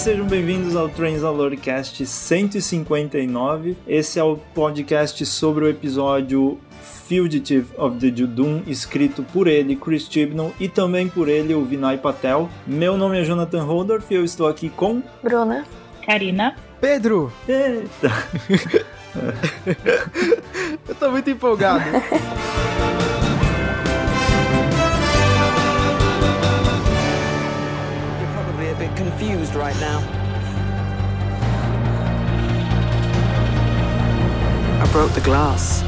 sejam bem-vindos ao Transalorcast 159. Esse é o podcast sobre o episódio Fugitive of the Judum, escrito por ele, Chris Chibnall, e também por ele, o Vinay Patel. Meu nome é Jonathan Holdorf e eu estou aqui com... Bruna. Karina. Pedro! Eita! eu tô muito empolgado. confused right now. I broke the glass.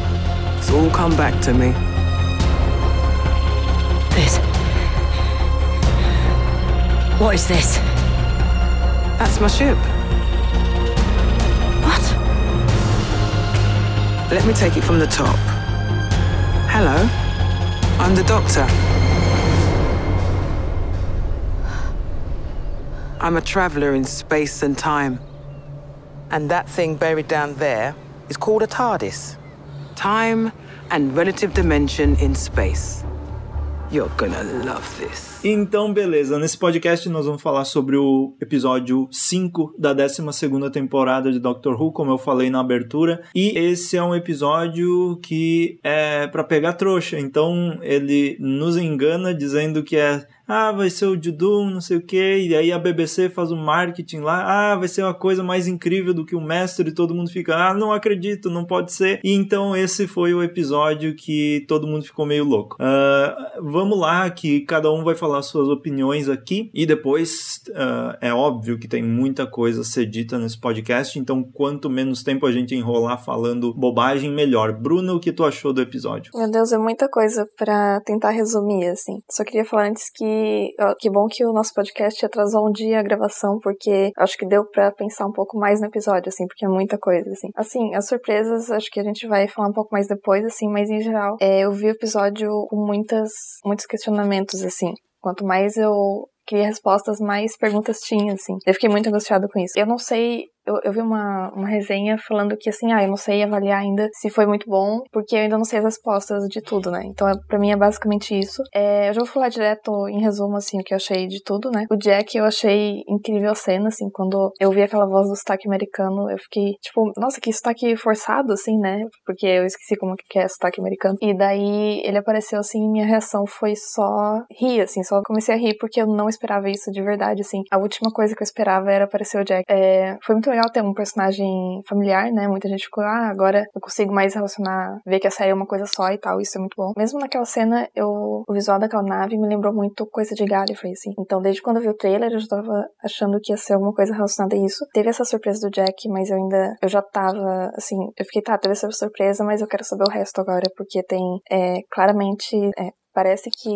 It's all come back to me. This. What is this? That's my ship. What? Let me take it from the top. Hello, I'm the doctor. I'm a traveler in space and time. And that thing buried down there is called a TARDIS. Time and relative dimension in space. You're gonna love this. Então, beleza. Nesse podcast nós vamos falar sobre o episódio 5 da 12 temporada de Doctor Who, como eu falei na abertura. E esse é um episódio que é para pegar trouxa. Então, ele nos engana dizendo que é ah, vai ser o Judum, não sei o que, e aí a BBC faz o um marketing lá, ah, vai ser uma coisa mais incrível do que o mestre, e todo mundo fica, ah, não acredito, não pode ser. E então esse foi o episódio que todo mundo ficou meio louco. Uh, vamos lá, que cada um vai falar suas opiniões aqui, e depois uh, é óbvio que tem muita coisa a ser dita nesse podcast, então quanto menos tempo a gente enrolar falando bobagem, melhor. Bruna, o que tu achou do episódio? Meu Deus, é muita coisa para tentar resumir, assim. Só queria falar antes que que bom que o nosso podcast atrasou um dia a gravação, porque acho que deu para pensar um pouco mais no episódio, assim, porque é muita coisa, assim. Assim, as surpresas, acho que a gente vai falar um pouco mais depois, assim, mas em geral, é, eu vi o episódio com muitas, muitos questionamentos, assim. Quanto mais eu queria respostas, mais perguntas tinha, assim. Eu fiquei muito angustiada com isso. Eu não sei eu, eu vi uma, uma resenha falando que, assim, ah, eu não sei avaliar ainda se foi muito bom, porque eu ainda não sei as respostas de tudo, né? Então, é, pra mim é basicamente isso. É, eu já vou falar direto, em resumo, assim, o que eu achei de tudo, né? O Jack, eu achei incrível a cena, assim, quando eu vi aquela voz do sotaque americano, eu fiquei, tipo, nossa, que sotaque forçado, assim, né? Porque eu esqueci como que é sotaque americano. E daí, ele apareceu, assim, e minha reação foi só rir, assim, só comecei a rir porque eu não esperava isso de verdade, assim. A última coisa que eu esperava era aparecer o Jack. É, foi muito legal ter um personagem familiar, né? Muita gente ficou, ah, agora eu consigo mais relacionar, ver que a série é uma coisa só e tal, isso é muito bom. Mesmo naquela cena, eu, o visual daquela nave me lembrou muito coisa de Gallifrey, assim. Então, desde quando eu vi o trailer, eu já tava achando que ia ser alguma coisa relacionada a isso. Teve essa surpresa do Jack, mas eu ainda, eu já tava, assim, eu fiquei, tá, teve essa surpresa, mas eu quero saber o resto agora, porque tem, é, claramente, é, Parece que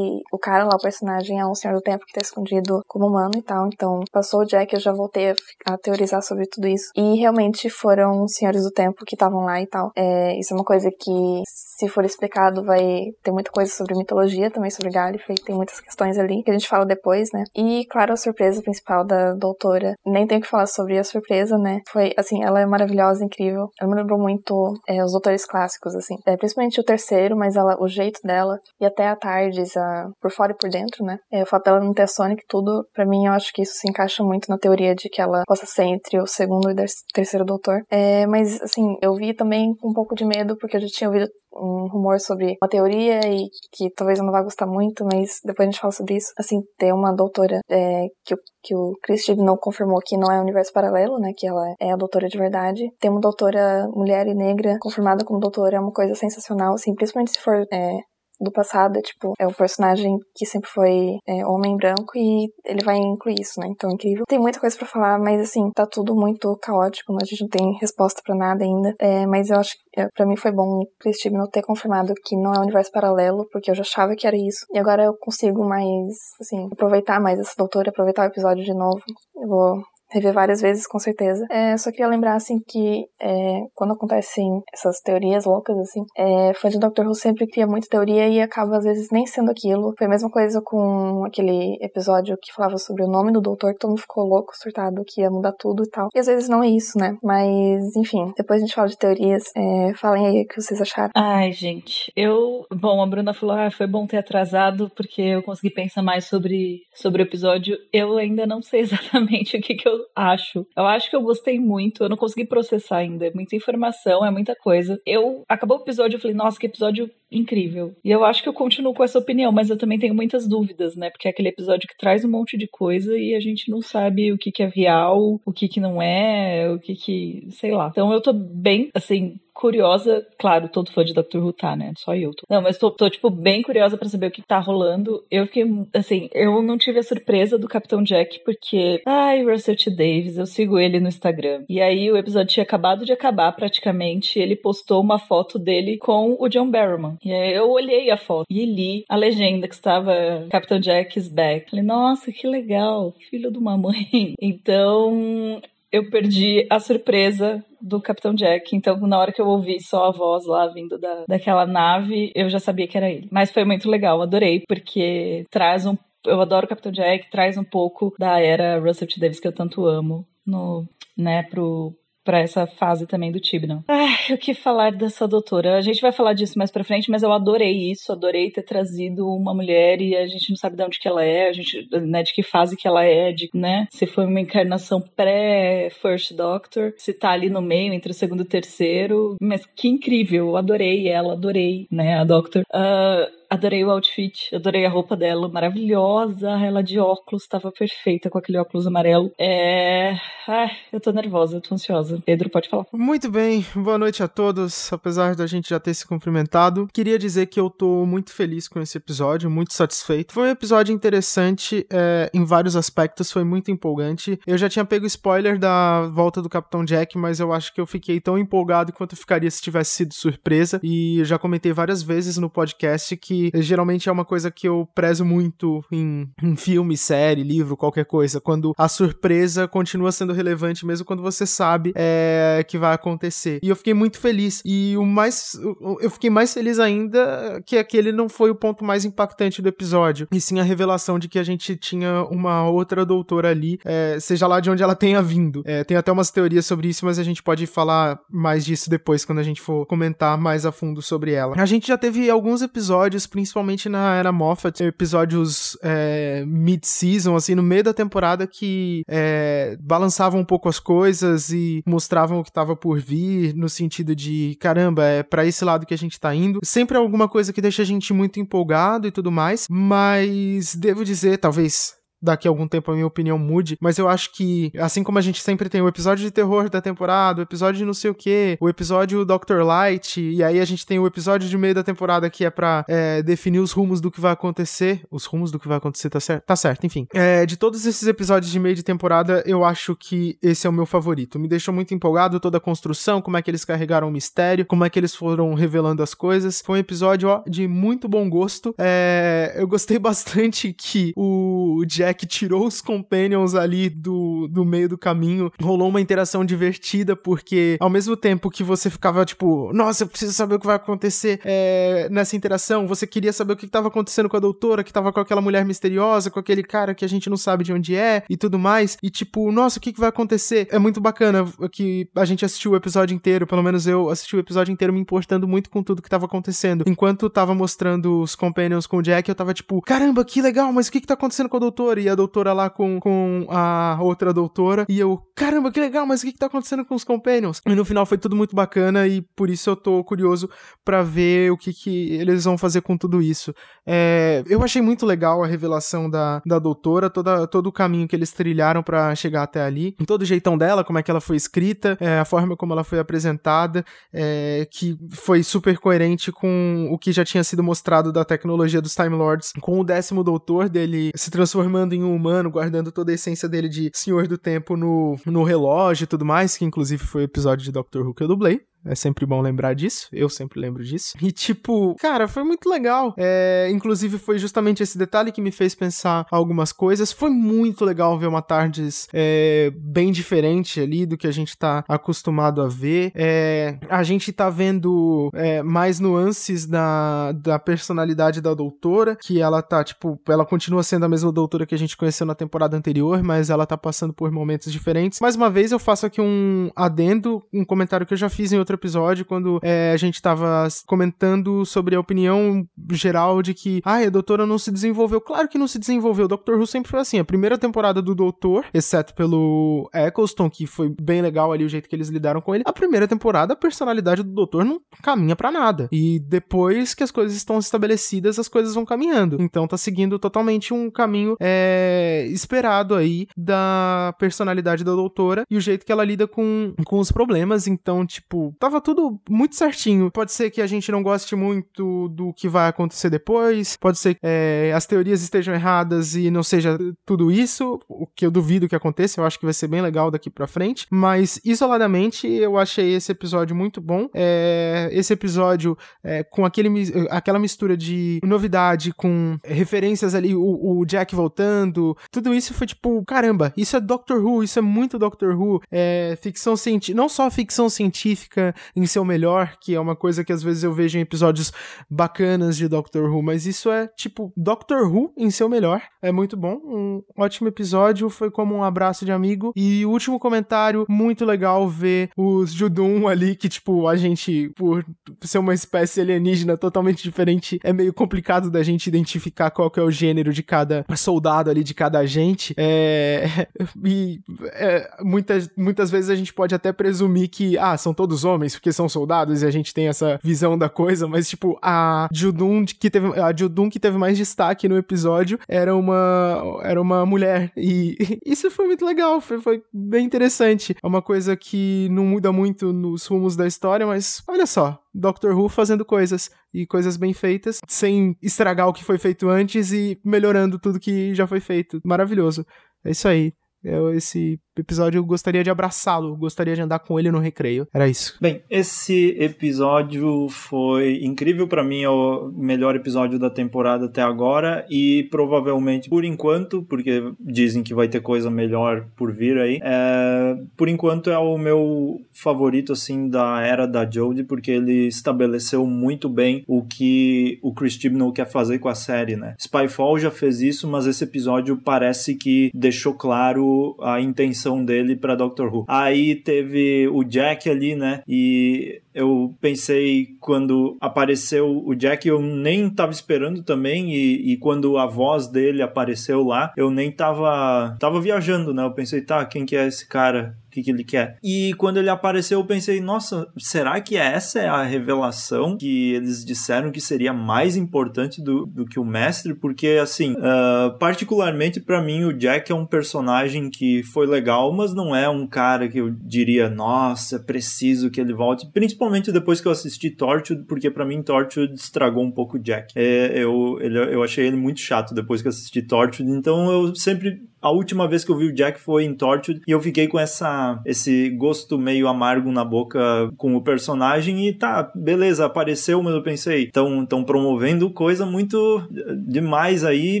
o cara lá, o personagem, é um senhor do tempo que tá escondido como humano e tal. Então, passou o Jack, eu já voltei a, a teorizar sobre tudo isso. E realmente foram senhores do tempo que estavam lá e tal. É, isso é uma coisa que, se for explicado, vai ter muita coisa sobre mitologia também, sobre Gallifrey. Tem muitas questões ali que a gente fala depois, né? E, claro, a surpresa principal da doutora. Nem tenho que falar sobre a surpresa, né? Foi, assim, ela é maravilhosa, incrível. Ela me lembrou muito é, os doutores clássicos, assim. É, principalmente o terceiro, mas ela, o jeito dela e até a Tardes, a, por fora e por dentro, né? É, o fato dela não ter Sonic, tudo, para mim, eu acho que isso se encaixa muito na teoria de que ela possa ser entre o segundo e o terceiro doutor. É, mas, assim, eu vi também um pouco de medo, porque eu já tinha ouvido um rumor sobre uma teoria e que talvez eu não vá gostar muito, mas depois a gente fala sobre isso. Assim, ter uma doutora é, que, que o Chris não confirmou que não é um universo paralelo, né? Que ela é a doutora de verdade. Ter uma doutora mulher e negra confirmada como doutora é uma coisa sensacional, assim, principalmente se for é, do passado, tipo, é o personagem que sempre foi é, homem branco e ele vai incluir isso, né? Então é incrível. Tem muita coisa para falar, mas assim, tá tudo muito caótico, né? a gente não tem resposta para nada ainda. É, mas eu acho que é, para mim foi bom o Chris não ter confirmado que não é um universo paralelo, porque eu já achava que era isso. E agora eu consigo mais, assim, aproveitar mais essa doutora, aproveitar o episódio de novo. Eu vou rever várias vezes, com certeza. É, só queria lembrar, assim, que é, quando acontecem essas teorias loucas, assim, é, fã de Doctor Who sempre cria muita teoria e acaba, às vezes, nem sendo aquilo. Foi a mesma coisa com aquele episódio que falava sobre o nome do doutor, que todo mundo ficou louco, surtado, que ia mudar tudo e tal. E às vezes não é isso, né? Mas, enfim, depois a gente fala de teorias. É, falem aí o que vocês acharam. Ai, gente, eu... Bom, a Bruna falou, ah, foi bom ter atrasado, porque eu consegui pensar mais sobre, sobre o episódio. Eu ainda não sei exatamente o que, que eu acho. Eu acho que eu gostei muito. Eu não consegui processar ainda. É muita informação, é muita coisa. Eu acabou o episódio, eu falei, nossa, que episódio incrível. E eu acho que eu continuo com essa opinião, mas eu também tenho muitas dúvidas, né? Porque é aquele episódio que traz um monte de coisa e a gente não sabe o que, que é real, o que, que não é, o que, que. sei lá. Então eu tô bem, assim, curiosa, claro, todo fã de Doctor Who tá, né? Só eu tô. Não, mas tô, tô tipo, bem curiosa para saber o que tá rolando. Eu fiquei, assim, eu não tive a surpresa do Capitão Jack, porque, ai, Russell T. Davis, eu sigo ele no Instagram. E aí o episódio tinha acabado de acabar praticamente, ele postou uma foto dele com o John Barrowman. E aí eu olhei a foto e li a legenda que estava Capitão Jack is back. Falei, nossa, que legal, filho de uma mãe. Então, eu perdi a surpresa do Capitão Jack. Então, na hora que eu ouvi só a voz lá vindo da, daquela nave, eu já sabia que era ele. Mas foi muito legal, adorei, porque traz um. Eu adoro o Capitão Jack, traz um pouco da era Russell T. Davis que eu tanto amo no, né, pro, para essa fase também do Tibnon. Ai, o que falar dessa doutora? A gente vai falar disso mais pra frente, mas eu adorei isso, adorei ter trazido uma mulher e a gente não sabe de onde que ela é, a gente, né, de que fase que ela é, de, né, se foi uma encarnação pré-First Doctor, se tá ali no meio, entre o segundo e o terceiro, mas que incrível, adorei ela, adorei, né, a Doctor. Uh, Adorei o outfit, adorei a roupa dela, maravilhosa. Ela de óculos, estava perfeita com aquele óculos amarelo. É. Ai, eu tô nervosa, eu tô ansiosa. Pedro, pode falar. Muito bem, boa noite a todos. Apesar da gente já ter se cumprimentado, queria dizer que eu tô muito feliz com esse episódio, muito satisfeito. Foi um episódio interessante é, em vários aspectos, foi muito empolgante. Eu já tinha pego spoiler da volta do Capitão Jack, mas eu acho que eu fiquei tão empolgado quanto eu ficaria se tivesse sido surpresa. E já comentei várias vezes no podcast que geralmente é uma coisa que eu prezo muito em, em filme, série, livro, qualquer coisa, quando a surpresa continua sendo relevante mesmo quando você sabe é, que vai acontecer. E eu fiquei muito feliz. E o mais. Eu fiquei mais feliz ainda que aquele não foi o ponto mais impactante do episódio, e sim a revelação de que a gente tinha uma outra doutora ali, é, seja lá de onde ela tenha vindo. É, tem até umas teorias sobre isso, mas a gente pode falar mais disso depois, quando a gente for comentar mais a fundo sobre ela. A gente já teve alguns episódios principalmente na era Moffat, episódios é, mid-season, assim, no meio da temporada que é, balançavam um pouco as coisas e mostravam o que estava por vir, no sentido de, caramba, é para esse lado que a gente tá indo. Sempre alguma coisa que deixa a gente muito empolgado e tudo mais, mas devo dizer, talvez daqui a algum tempo a minha opinião mude, mas eu acho que, assim como a gente sempre tem o episódio de terror da temporada, o episódio de não sei o que, o episódio Dr. Light, e aí a gente tem o episódio de meio da temporada que é pra é, definir os rumos do que vai acontecer. Os rumos do que vai acontecer, tá certo? Tá certo, enfim. É, de todos esses episódios de meio de temporada, eu acho que esse é o meu favorito. Me deixou muito empolgado toda a construção, como é que eles carregaram o mistério, como é que eles foram revelando as coisas. Foi um episódio, ó, de muito bom gosto. É, eu gostei bastante que o Jack que tirou os Companions ali do, do meio do caminho. Rolou uma interação divertida, porque ao mesmo tempo que você ficava tipo, nossa, eu preciso saber o que vai acontecer é, nessa interação, você queria saber o que estava acontecendo com a doutora, que tava com aquela mulher misteriosa, com aquele cara que a gente não sabe de onde é e tudo mais. E tipo, nossa, o que, que vai acontecer? É muito bacana que a gente assistiu o episódio inteiro, pelo menos eu assisti o episódio inteiro me importando muito com tudo que tava acontecendo. Enquanto tava mostrando os Companions com o Jack, eu tava tipo, caramba, que legal, mas o que que tá acontecendo com a doutora? E a doutora lá com, com a outra doutora. E eu, caramba, que legal, mas o que, que tá acontecendo com os Companions? E no final foi tudo muito bacana e por isso eu tô curioso para ver o que, que eles vão fazer com tudo isso. É, eu achei muito legal a revelação da, da doutora, toda, todo o caminho que eles trilharam para chegar até ali, todo o jeitão dela, como é que ela foi escrita, é, a forma como ela foi apresentada, é, que foi super coerente com o que já tinha sido mostrado da tecnologia dos Time Lords, com o décimo doutor dele se transformando em um humano, guardando toda a essência dele de Senhor do Tempo no, no relógio e tudo mais, que inclusive foi o episódio de Doctor Who que eu dublei. É sempre bom lembrar disso. Eu sempre lembro disso. E, tipo, cara, foi muito legal. É, inclusive, foi justamente esse detalhe que me fez pensar algumas coisas. Foi muito legal ver uma Tardes é, bem diferente ali do que a gente tá acostumado a ver. É, a gente tá vendo é, mais nuances da, da personalidade da doutora, que ela tá, tipo, ela continua sendo a mesma doutora que a gente conheceu na temporada anterior, mas ela tá passando por momentos diferentes. Mais uma vez, eu faço aqui um adendo, um comentário que eu já fiz em outro outro episódio, quando é, a gente tava comentando sobre a opinião geral de que, ah, a doutora não se desenvolveu. Claro que não se desenvolveu. O Doctor Who sempre foi assim. A primeira temporada do Doutor, exceto pelo Eccleston, que foi bem legal ali o jeito que eles lidaram com ele. A primeira temporada, a personalidade do Doutor não caminha para nada. E depois que as coisas estão estabelecidas, as coisas vão caminhando. Então tá seguindo totalmente um caminho é, esperado aí da personalidade da doutora e o jeito que ela lida com, com os problemas. Então, tipo, tava tudo muito certinho. Pode ser que a gente não goste muito do que vai acontecer depois, pode ser que é, as teorias estejam erradas e não seja tudo isso, o que eu duvido que aconteça. Eu acho que vai ser bem legal daqui pra frente. Mas, isoladamente, eu achei esse episódio muito bom. É, esse episódio é, com aquele, aquela mistura de novidade, com referências ali, o, o Jack voltando, tudo isso foi tipo, caramba, isso é Doctor Who, isso é muito Doctor Who. É ficção científica, não só ficção científica em seu melhor, que é uma coisa que às vezes eu vejo em episódios bacanas de Doctor Who, mas isso é tipo Doctor Who em seu melhor. É muito bom, um ótimo episódio, foi como um abraço de amigo. E último comentário, muito legal ver os Judum ali, que tipo, a gente, por ser uma espécie alienígena totalmente diferente, é meio complicado da gente identificar qual que é o gênero de cada soldado ali, de cada agente. É... E é, muitas, muitas vezes a gente pode até presumir que, ah, são todos homens, porque são soldados e a gente tem essa visão da coisa, mas tipo, a Judum que teve, a Judum que teve mais destaque no episódio era uma, era uma mulher. E isso foi muito legal, foi, foi bem interessante. É uma coisa que não muda muito nos rumos da história, mas olha só, Doctor Who fazendo coisas e coisas bem feitas, sem estragar o que foi feito antes e melhorando tudo que já foi feito. Maravilhoso. É isso aí. Eu, esse episódio eu gostaria de abraçá-lo, gostaria de andar com ele no recreio. Era isso. Bem, esse episódio foi incrível para mim, é o melhor episódio da temporada até agora e provavelmente por enquanto, porque dizem que vai ter coisa melhor por vir aí, é, por enquanto é o meu favorito assim da era da Jodie, porque ele estabeleceu muito bem o que o Chris Chibnall quer fazer com a série, né? Spyfall já fez isso, mas esse episódio parece que deixou claro a intenção dele para Doctor Who. Aí teve o Jack ali, né? E eu pensei quando apareceu o Jack, eu nem tava esperando também, e, e, quando a voz dele apareceu lá, eu nem tava, tava viajando, né? Eu pensei, tá, quem que é esse cara? O que, que ele quer? E quando ele apareceu, eu pensei, nossa, será que essa é a revelação que eles disseram que seria mais importante do, do que o mestre? Porque, assim, uh, particularmente para mim, o Jack é um personagem que foi legal, mas não é um cara que eu diria, nossa, é preciso que ele volte, principalmente principalmente depois que eu assisti Torchwood, porque para mim Torchwood estragou um pouco o Jack. É, eu, ele, eu achei ele muito chato depois que eu assisti Torchwood, então eu sempre a última vez que eu vi o Jack foi em Tortured e eu fiquei com essa esse gosto meio amargo na boca com o personagem e tá, beleza, apareceu, mas eu pensei, estão tão promovendo coisa muito demais aí,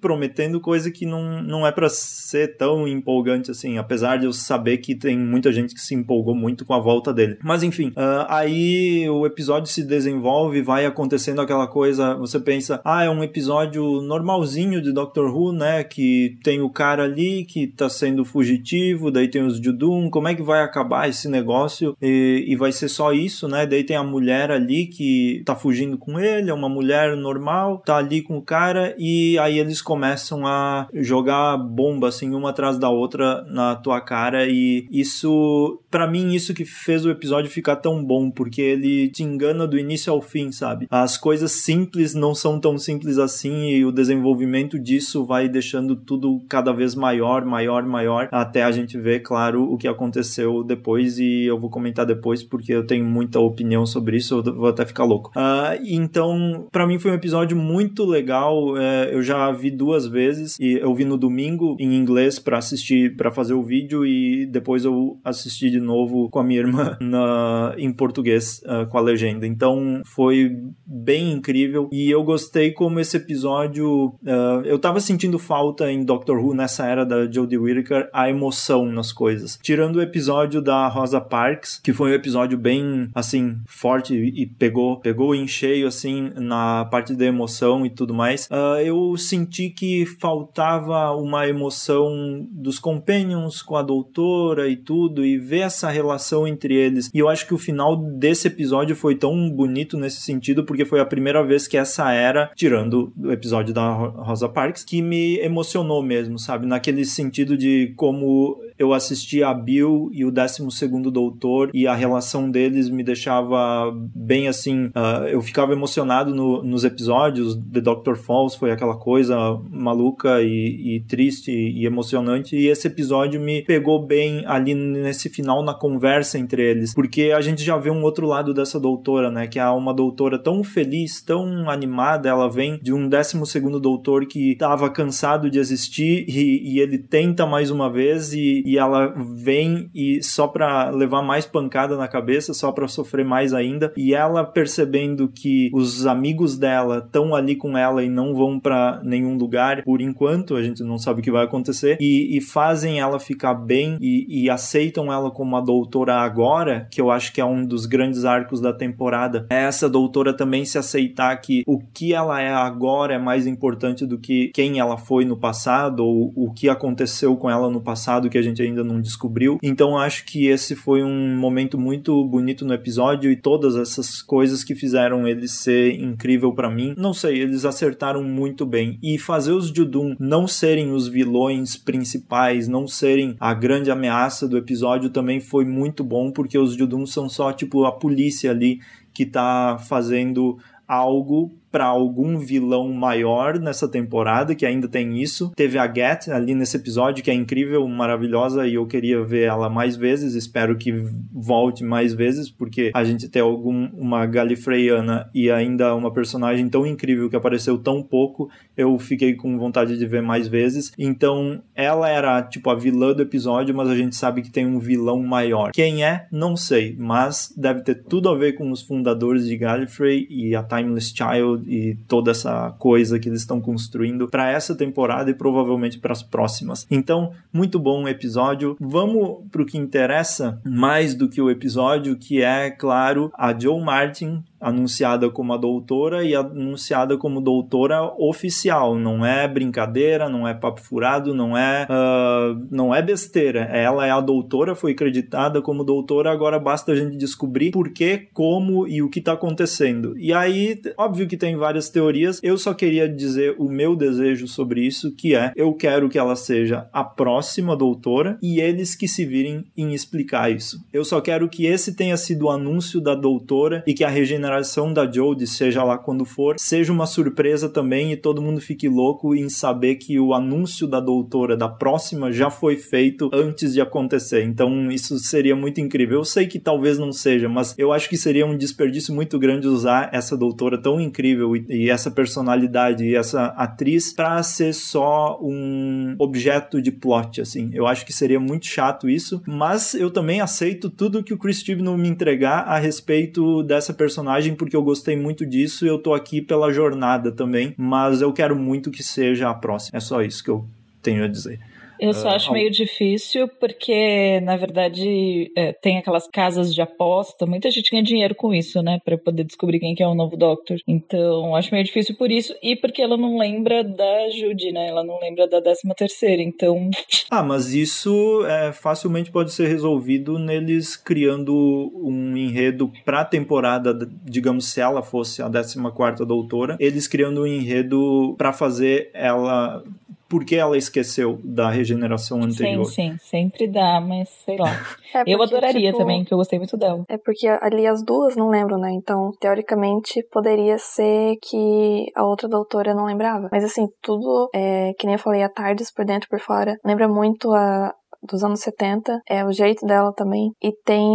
prometendo coisa que não, não é para ser tão empolgante assim, apesar de eu saber que tem muita gente que se empolgou muito com a volta dele. Mas enfim, uh, aí o episódio se desenvolve, vai acontecendo aquela coisa, você pensa, ah, é um episódio normalzinho de Doctor Who, né, que tem o cara ali ali que tá sendo fugitivo, daí tem os Judum, como é que vai acabar esse negócio? E, e, vai ser só isso, né? Daí tem a mulher ali que tá fugindo com ele, é uma mulher normal, tá ali com o cara, e aí eles começam a jogar bomba assim, uma atrás da outra na tua cara, e isso, para mim, isso que fez o episódio ficar tão bom, porque ele te engana do início ao fim, sabe? As coisas simples não são tão simples assim, e o desenvolvimento disso vai deixando tudo cada vez mais maior, maior, maior, até a gente ver, claro, o que aconteceu depois e eu vou comentar depois porque eu tenho muita opinião sobre isso, eu vou até ficar louco. Uh, então, para mim foi um episódio muito legal, é, eu já vi duas vezes e eu vi no domingo em inglês para assistir, para fazer o vídeo e depois eu assisti de novo com a minha irmã na, em português uh, com a legenda. Então, foi bem incrível e eu gostei como esse episódio, uh, eu tava sentindo falta em Doctor Who nessa era da Jodie Whittaker a emoção nas coisas. Tirando o episódio da Rosa Parks, que foi um episódio bem, assim, forte e pegou, pegou em cheio, assim, na parte da emoção e tudo mais, uh, eu senti que faltava uma emoção dos Companions com a doutora e tudo, e ver essa relação entre eles. E eu acho que o final de esse episódio foi tão bonito nesse sentido porque foi a primeira vez que essa era, tirando o episódio da Rosa Parks, que me emocionou mesmo, sabe? Naquele sentido de como eu assisti a Bill e o 12 Doutor e a relação deles me deixava bem assim. Uh, eu ficava emocionado no, nos episódios. The Doctor Falls foi aquela coisa maluca e, e triste e emocionante. E esse episódio me pegou bem ali nesse final, na conversa entre eles, porque a gente já vê um outro lado dessa doutora, né? Que é uma doutora tão feliz, tão animada. Ela vem de um 12 Doutor que estava cansado de existir e, e ele tenta mais uma vez e e ela vem e só para levar mais pancada na cabeça, só para sofrer mais ainda, e ela percebendo que os amigos dela estão ali com ela e não vão para nenhum lugar por enquanto, a gente não sabe o que vai acontecer, e, e fazem ela ficar bem e, e aceitam ela como uma doutora agora, que eu acho que é um dos grandes arcos da temporada, é essa doutora também se aceitar que o que ela é agora é mais importante do que quem ela foi no passado ou o que aconteceu com ela no passado que a gente gente ainda não descobriu. Então acho que esse foi um momento muito bonito no episódio e todas essas coisas que fizeram ele ser incrível para mim. Não sei, eles acertaram muito bem. E fazer os Judum não serem os vilões principais, não serem a grande ameaça do episódio também foi muito bom, porque os Judum são só tipo a polícia ali que tá fazendo algo para algum vilão maior nessa temporada, que ainda tem isso. Teve a Get ali nesse episódio, que é incrível, maravilhosa, e eu queria ver ela mais vezes. Espero que volte mais vezes, porque a gente tem algum, uma Galifreyana e ainda uma personagem tão incrível que apareceu tão pouco, eu fiquei com vontade de ver mais vezes. Então, ela era tipo a vilã do episódio, mas a gente sabe que tem um vilão maior. Quem é? Não sei, mas deve ter tudo a ver com os fundadores de Gallifrey e a Timeless Child e toda essa coisa que eles estão construindo para essa temporada e provavelmente para as próximas. Então, muito bom episódio. Vamos para o que interessa mais do que o episódio, que é, claro, a Joe Martin anunciada como a doutora e anunciada como doutora oficial. Não é brincadeira, não é papo furado, não é, uh, não é besteira. Ela é a doutora, foi acreditada como doutora, agora basta a gente descobrir por que, como e o que está acontecendo. E aí, óbvio que tem várias teorias, eu só queria dizer o meu desejo sobre isso, que é, eu quero que ela seja a próxima doutora e eles que se virem em explicar isso. Eu só quero que esse tenha sido o anúncio da doutora e que a regeneração regeneração da Jodie, seja lá quando for, seja uma surpresa também e todo mundo fique louco em saber que o anúncio da doutora da próxima já foi feito antes de acontecer. Então isso seria muito incrível. Eu sei que talvez não seja, mas eu acho que seria um desperdício muito grande usar essa doutora tão incrível e, e essa personalidade e essa atriz para ser só um objeto de plot, assim. Eu acho que seria muito chato isso, mas eu também aceito tudo que o Chris Chibnall me entregar a respeito dessa personagem porque eu gostei muito disso e eu tô aqui pela jornada também, mas eu quero muito que seja a próxima. É só isso que eu tenho a dizer. Eu só uh, acho meio difícil porque, na verdade, é, tem aquelas casas de aposta. Muita gente ganha dinheiro com isso, né? Pra poder descobrir quem que é o novo Doctor. Então, acho meio difícil por isso. E porque ela não lembra da Judy, né? Ela não lembra da 13 terceira, então... Ah, mas isso é, facilmente pode ser resolvido neles criando um enredo pra temporada, digamos, se ela fosse a 14 quarta doutora, eles criando um enredo para fazer ela porque ela esqueceu da regeneração anterior. Sim, sim, sempre dá, mas sei lá. É porque, eu adoraria tipo, também, que eu gostei muito dela. É porque ali as duas não lembram, né? Então, teoricamente, poderia ser que a outra doutora não lembrava. Mas assim, tudo, é, que nem eu falei, a Tardes por dentro e por fora, lembra muito a dos anos 70, é o jeito dela também. E tem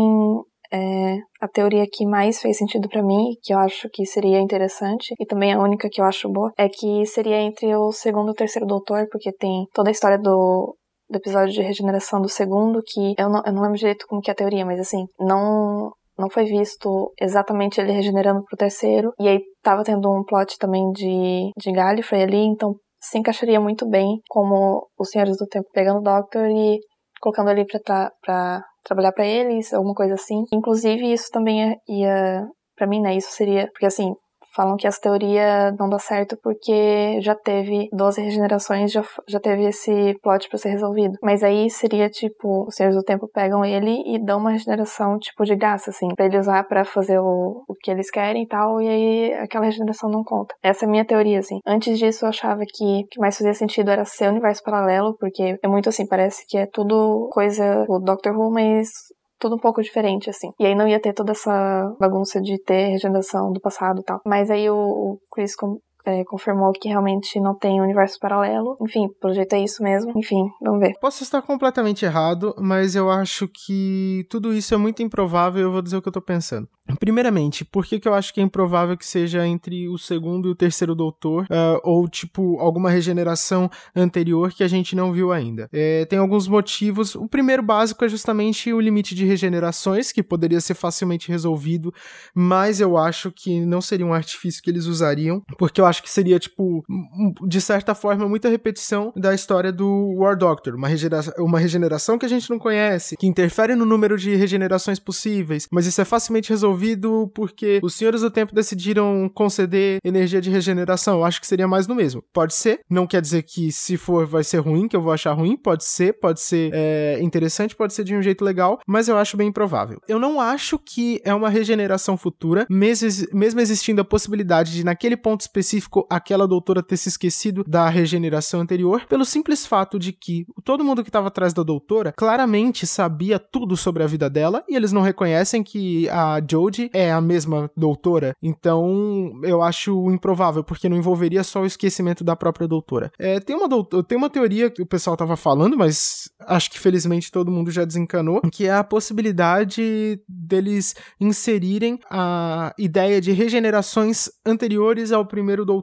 é, a teoria que mais fez sentido para mim, que eu acho que seria interessante, e também a única que eu acho boa, é que seria entre o segundo e o terceiro doutor, porque tem toda a história do, do episódio de regeneração do segundo, que eu não, eu não lembro direito como que é a teoria, mas assim, não não foi visto exatamente ele regenerando pro terceiro, e aí tava tendo um plot também de, de Gallifrey ali, então se encaixaria muito bem como os Senhores do Tempo pegando o Doctor e colocando ali pra, pra trabalhar para eles, alguma coisa assim. Inclusive, isso também ia para mim, né? Isso seria. Porque assim, falam que essa teoria não dá certo porque já teve 12 regenerações, já, já teve esse plot para ser resolvido. Mas aí seria tipo, os Senhores do Tempo pegam ele e dão uma regeneração tipo de graça, assim, pra ele usar para fazer o, o que eles querem e tal, e aí aquela regeneração não conta. Essa é a minha teoria, assim. Antes disso eu achava que o que mais fazia sentido era ser universo paralelo, porque é muito assim, parece que é tudo coisa o Doctor Who, mas tudo um pouco diferente, assim. E aí não ia ter toda essa bagunça de ter regeneração do passado e tal. Mas aí o, o Chris é, confirmou que realmente não tem universo paralelo. Enfim, pelo jeito é isso mesmo. Enfim, vamos ver. Posso estar completamente errado, mas eu acho que tudo isso é muito improvável e eu vou dizer o que eu tô pensando. Primeiramente, por que, que eu acho que é improvável que seja entre o segundo e o terceiro doutor, uh, ou tipo, alguma regeneração anterior que a gente não viu ainda? É, tem alguns motivos. O primeiro básico é justamente o limite de regenerações, que poderia ser facilmente resolvido, mas eu acho que não seria um artifício que eles usariam, porque eu acho que seria, tipo, de certa forma, muita repetição da história do War Doctor, uma, regenera uma regeneração que a gente não conhece, que interfere no número de regenerações possíveis, mas isso é facilmente resolvido porque os senhores do tempo decidiram conceder energia de regeneração. Eu acho que seria mais do mesmo. Pode ser, não quer dizer que se for vai ser ruim, que eu vou achar ruim. Pode ser, pode ser é, interessante, pode ser de um jeito legal, mas eu acho bem improvável. Eu não acho que é uma regeneração futura, mesmo, mesmo existindo a possibilidade de, naquele ponto específico, aquela doutora ter se esquecido da regeneração anterior, pelo simples fato de que todo mundo que estava atrás da doutora claramente sabia tudo sobre a vida dela e eles não reconhecem que a Joe é a mesma doutora, então eu acho improvável, porque não envolveria só o esquecimento da própria doutora. É, tem, uma tem uma teoria que o pessoal tava falando, mas acho que felizmente todo mundo já desencanou, que é a possibilidade deles inserirem a ideia de regenerações anteriores ao primeiro doutor,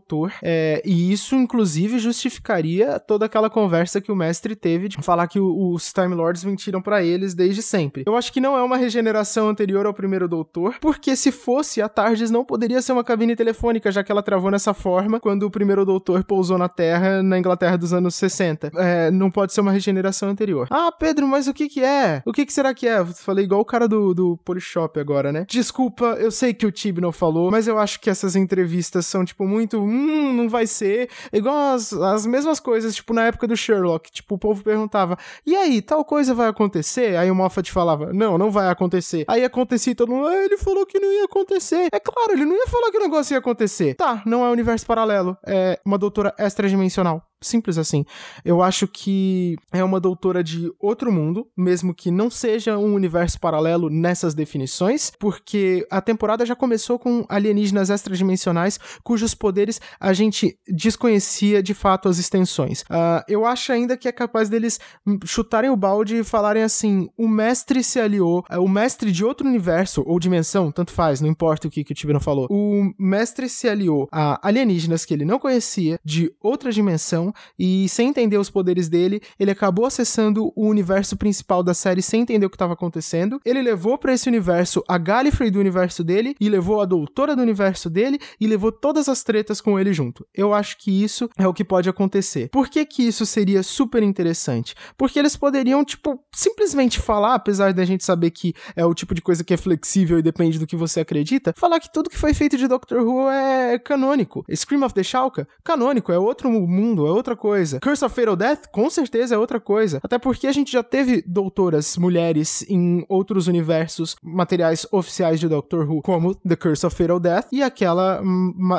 é, e isso inclusive justificaria toda aquela conversa que o mestre teve de falar que os Time Lords mentiram para eles desde sempre. Eu acho que não é uma regeneração anterior ao primeiro doutor, porque se fosse, a TARDIS não poderia ser uma cabine telefônica, já que ela travou nessa forma quando o primeiro doutor pousou na Terra, na Inglaterra dos anos 60. É, não pode ser uma regeneração anterior. Ah, Pedro, mas o que que é? O que que será que é? Falei igual o cara do, do Polishop agora, né? Desculpa, eu sei que o Tib não falou, mas eu acho que essas entrevistas são, tipo, muito, hum, não vai ser. Igual as, as mesmas coisas, tipo, na época do Sherlock. Tipo, o povo perguntava, e aí, tal coisa vai acontecer? Aí o Moffat falava, não, não vai acontecer. Aí acontecia e todo mundo, ah, ele falou que não ia acontecer. É claro, ele não ia falar que o negócio ia acontecer. Tá, não é universo paralelo. É uma doutora extradimensional. Simples assim. Eu acho que é uma doutora de outro mundo, mesmo que não seja um universo paralelo nessas definições, porque a temporada já começou com alienígenas extradimensionais cujos poderes a gente desconhecia de fato as extensões. Uh, eu acho ainda que é capaz deles chutarem o balde e falarem assim: o mestre se aliou, uh, o mestre de outro universo ou dimensão, tanto faz, não importa o que, que o Tibino falou. O mestre se aliou a alienígenas que ele não conhecia de outra dimensão e sem entender os poderes dele, ele acabou acessando o universo principal da série sem entender o que estava acontecendo. Ele levou para esse universo a Gallifrey do universo dele e levou a doutora do universo dele e levou todas as tretas com ele junto. Eu acho que isso é o que pode acontecer. Por que que isso seria super interessante? Porque eles poderiam, tipo, simplesmente falar, apesar da gente saber que é o tipo de coisa que é flexível e depende do que você acredita, falar que tudo que foi feito de Doctor Who é canônico. Scream of the Shalka, canônico, é outro mundo, é outro outra coisa. Curse of Fatal Death, com certeza é outra coisa. Até porque a gente já teve doutoras mulheres em outros universos materiais oficiais de Doctor Who, como The Curse of Fatal Death e aquela,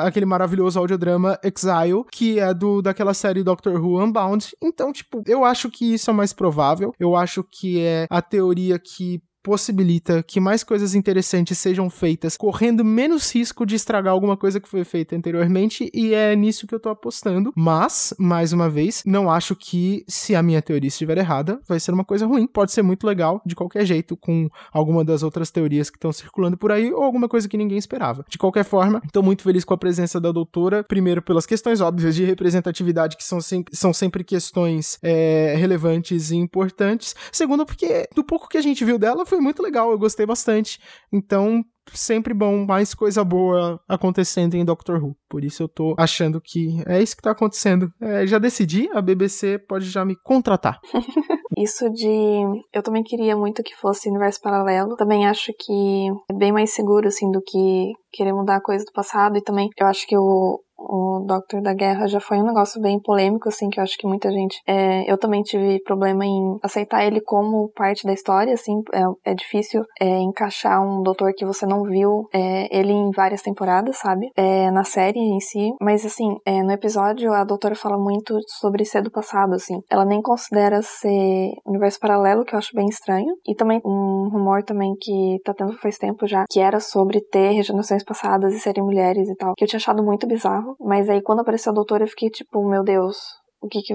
aquele maravilhoso audiodrama Exile, que é do daquela série Doctor Who Unbound. Então, tipo, eu acho que isso é mais provável. Eu acho que é a teoria que possibilita que mais coisas interessantes sejam feitas, correndo menos risco de estragar alguma coisa que foi feita anteriormente, e é nisso que eu tô apostando. Mas, mais uma vez, não acho que se a minha teoria estiver errada, vai ser uma coisa ruim. Pode ser muito legal de qualquer jeito, com alguma das outras teorias que estão circulando por aí, ou alguma coisa que ninguém esperava. De qualquer forma, tô muito feliz com a presença da doutora, primeiro pelas questões óbvias de representatividade, que são sempre, são sempre questões é, relevantes e importantes. Segundo, porque do pouco que a gente viu dela, foi muito legal, eu gostei bastante. Então, sempre bom, mais coisa boa acontecendo em Doctor Who. Por isso eu tô achando que é isso que tá acontecendo. É, já decidi, a BBC pode já me contratar. Isso de. Eu também queria muito que fosse universo paralelo. Também acho que é bem mais seguro, assim, do que querer mudar a coisa do passado. E também eu acho que o, o Doctor da Guerra já foi um negócio bem polêmico, assim, que eu acho que muita gente. É, eu também tive problema em aceitar ele como parte da história, assim. É, é difícil é, encaixar um doutor que você não viu é, ele em várias temporadas, sabe? É, na série em si. Mas, assim, é, no episódio a doutora fala muito sobre ser do passado, assim. Ela nem considera ser universo paralelo, que eu acho bem estranho. E também um rumor também que tá tendo faz tempo já, que era sobre ter regenerações passadas e serem mulheres e tal, que eu tinha achado muito bizarro mas aí quando apareceu a doutora eu fiquei tipo, meu Deus, o que que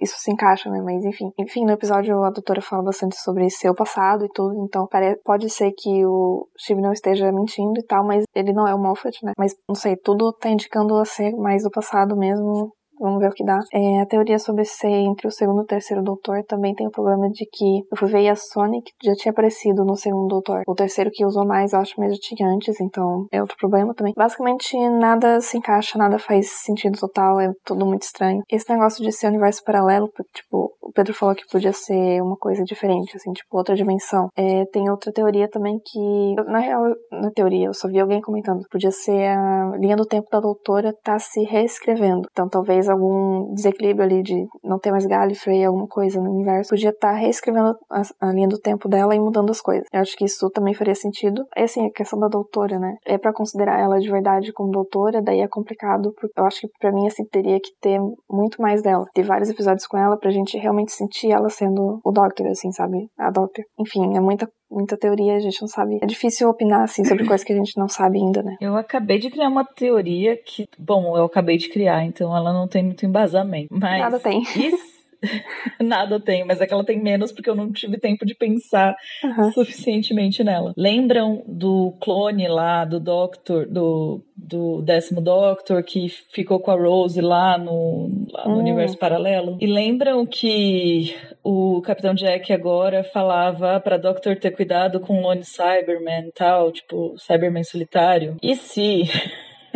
isso se encaixa, né? Mas enfim. Enfim, no episódio a doutora fala bastante sobre seu passado e tudo, então pode ser que o Steve não esteja mentindo e tal, mas ele não é o Moffat, né? Mas não sei, tudo tá indicando a ser mais do passado mesmo, Vamos ver o que dá. É, a teoria sobre ser entre o segundo e o terceiro doutor também tem o problema de que eu fui ver a Sonic já tinha aparecido no segundo doutor. O terceiro que usou mais, eu acho, mas já tinha antes, então é outro problema também. Basicamente, nada se encaixa, nada faz sentido total, é tudo muito estranho. Esse negócio de ser universo paralelo, tipo, o Pedro falou que podia ser uma coisa diferente, assim, tipo, outra dimensão. É, tem outra teoria também que, na real, na teoria, eu só vi alguém comentando, podia ser a linha do tempo da doutora tá se reescrevendo. Então, talvez algum desequilíbrio ali de não ter mais Gallifrey, alguma coisa no universo, podia estar tá reescrevendo a, a, linha do tempo dela e mudando as coisas. Eu acho que isso também faria sentido. E assim, a questão da doutora, né? É para considerar ela de verdade como doutora, daí é complicado, porque eu acho que para mim, assim, teria que ter muito mais dela. Ter vários episódios com ela pra gente realmente sentir ela sendo o Doctor, assim, sabe? A Doctor. Enfim, é muita muita teoria, a gente não sabe. É difícil opinar assim sobre coisas que a gente não sabe ainda, né? Eu acabei de criar uma teoria que, bom, eu acabei de criar, então ela não tem muito embasamento. Mas Nada tem. Isso Nada tem, mas é que ela tem menos porque eu não tive tempo de pensar uhum. suficientemente nela. Lembram do clone lá, do Doctor, do, do décimo Doctor, que ficou com a Rose lá no, lá no hum. universo paralelo? E lembram que o Capitão Jack agora falava pra Doctor ter cuidado com o Lone Cyberman e tal, tipo, Cyberman solitário? E se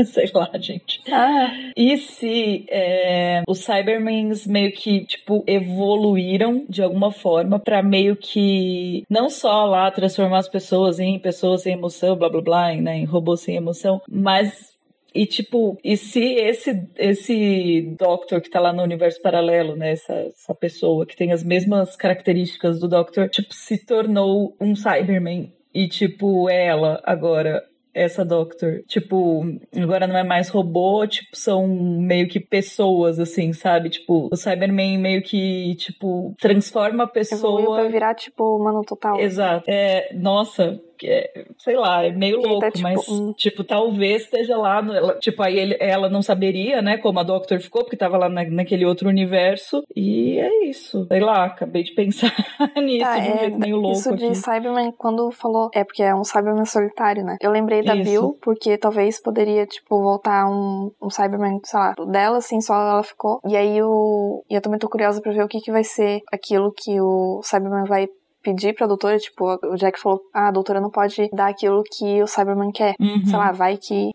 sei lá, gente. Ah. E se é, os Cybermans meio que, tipo, evoluíram de alguma forma para meio que não só lá transformar as pessoas em pessoas sem emoção, blá blá blá, né, em robôs sem emoção, mas e tipo, e se esse esse Doctor que tá lá no universo paralelo, né, essa, essa pessoa que tem as mesmas características do Doctor, tipo, se tornou um Cyberman e tipo, ela agora essa Doctor. Tipo, agora não é mais robô, tipo, são meio que pessoas, assim, sabe? Tipo, o Cyberman meio que, tipo, transforma a pessoa. Evoluiu pra virar, tipo, humano total. Exato. É, nossa, é, sei lá, é meio louco, tá, tipo, mas, um... tipo, talvez esteja lá, no, ela, tipo, aí ele, ela não saberia, né, como a Doctor ficou, porque tava lá na, naquele outro universo, e é isso. Sei lá, acabei de pensar nisso ah, de um é, jeito meio louco Isso aqui. de Cyberman, quando falou, é porque é um Cyberman solitário, né? Eu lembrei da isso. Bill, porque talvez poderia, tipo, voltar um, um Cyberman, sei lá, dela, assim, só ela ficou, e aí o... e eu também tô curiosa pra ver o que que vai ser aquilo que o Cyberman vai pedir pra doutora, tipo, o Jack falou, ah, a doutora não pode dar aquilo que o Cyberman quer. Uhum. Sei lá, vai que.